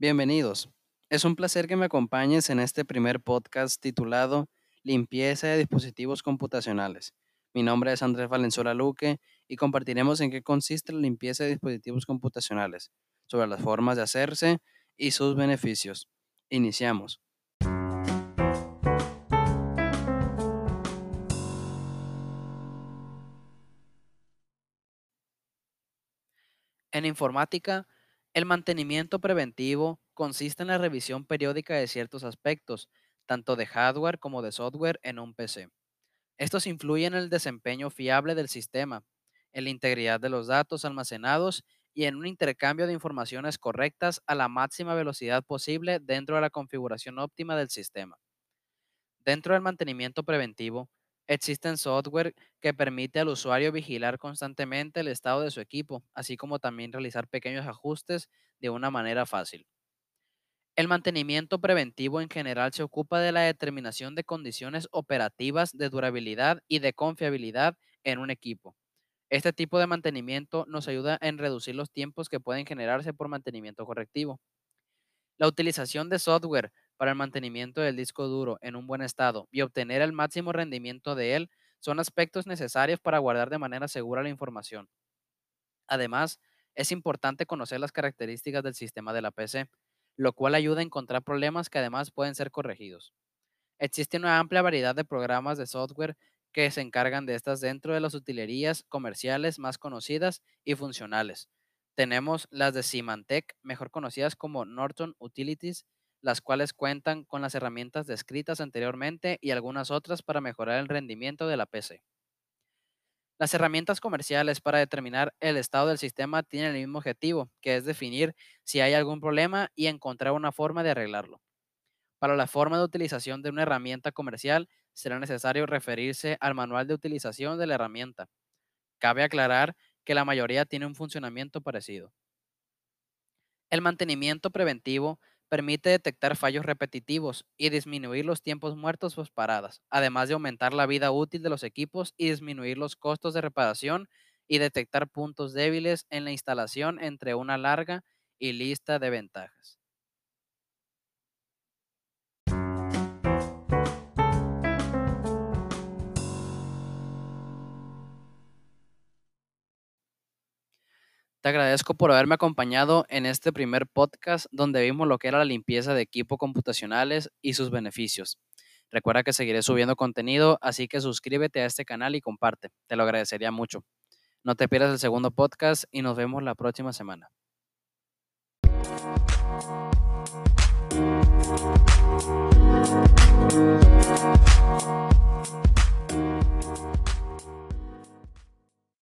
Bienvenidos. Es un placer que me acompañes en este primer podcast titulado Limpieza de dispositivos computacionales. Mi nombre es Andrés Valenzuela Luque y compartiremos en qué consiste la limpieza de dispositivos computacionales, sobre las formas de hacerse y sus beneficios. Iniciamos. En informática, el mantenimiento preventivo consiste en la revisión periódica de ciertos aspectos, tanto de hardware como de software en un PC. Estos influyen en el desempeño fiable del sistema, en la integridad de los datos almacenados y en un intercambio de informaciones correctas a la máxima velocidad posible dentro de la configuración óptima del sistema. Dentro del mantenimiento preventivo, existen software que permite al usuario vigilar constantemente el estado de su equipo, así como también realizar pequeños ajustes de una manera fácil. El mantenimiento preventivo en general se ocupa de la determinación de condiciones operativas de durabilidad y de confiabilidad en un equipo. Este tipo de mantenimiento nos ayuda en reducir los tiempos que pueden generarse por mantenimiento correctivo. La utilización de software para el mantenimiento del disco duro en un buen estado y obtener el máximo rendimiento de él son aspectos necesarios para guardar de manera segura la información. Además, es importante conocer las características del sistema de la PC, lo cual ayuda a encontrar problemas que además pueden ser corregidos. Existe una amplia variedad de programas de software que se encargan de estas dentro de las utilerías comerciales más conocidas y funcionales. Tenemos las de Symantec, mejor conocidas como Norton Utilities, las cuales cuentan con las herramientas descritas anteriormente y algunas otras para mejorar el rendimiento de la PC. Las herramientas comerciales para determinar el estado del sistema tienen el mismo objetivo, que es definir si hay algún problema y encontrar una forma de arreglarlo. Para la forma de utilización de una herramienta comercial será necesario referirse al manual de utilización de la herramienta. Cabe aclarar que la mayoría tiene un funcionamiento parecido. El mantenimiento preventivo permite detectar fallos repetitivos y disminuir los tiempos muertos por paradas, además de aumentar la vida útil de los equipos y disminuir los costos de reparación y detectar puntos débiles en la instalación entre una larga y lista de ventajas. Te agradezco por haberme acompañado en este primer podcast donde vimos lo que era la limpieza de equipos computacionales y sus beneficios. Recuerda que seguiré subiendo contenido, así que suscríbete a este canal y comparte. Te lo agradecería mucho. No te pierdas el segundo podcast y nos vemos la próxima semana.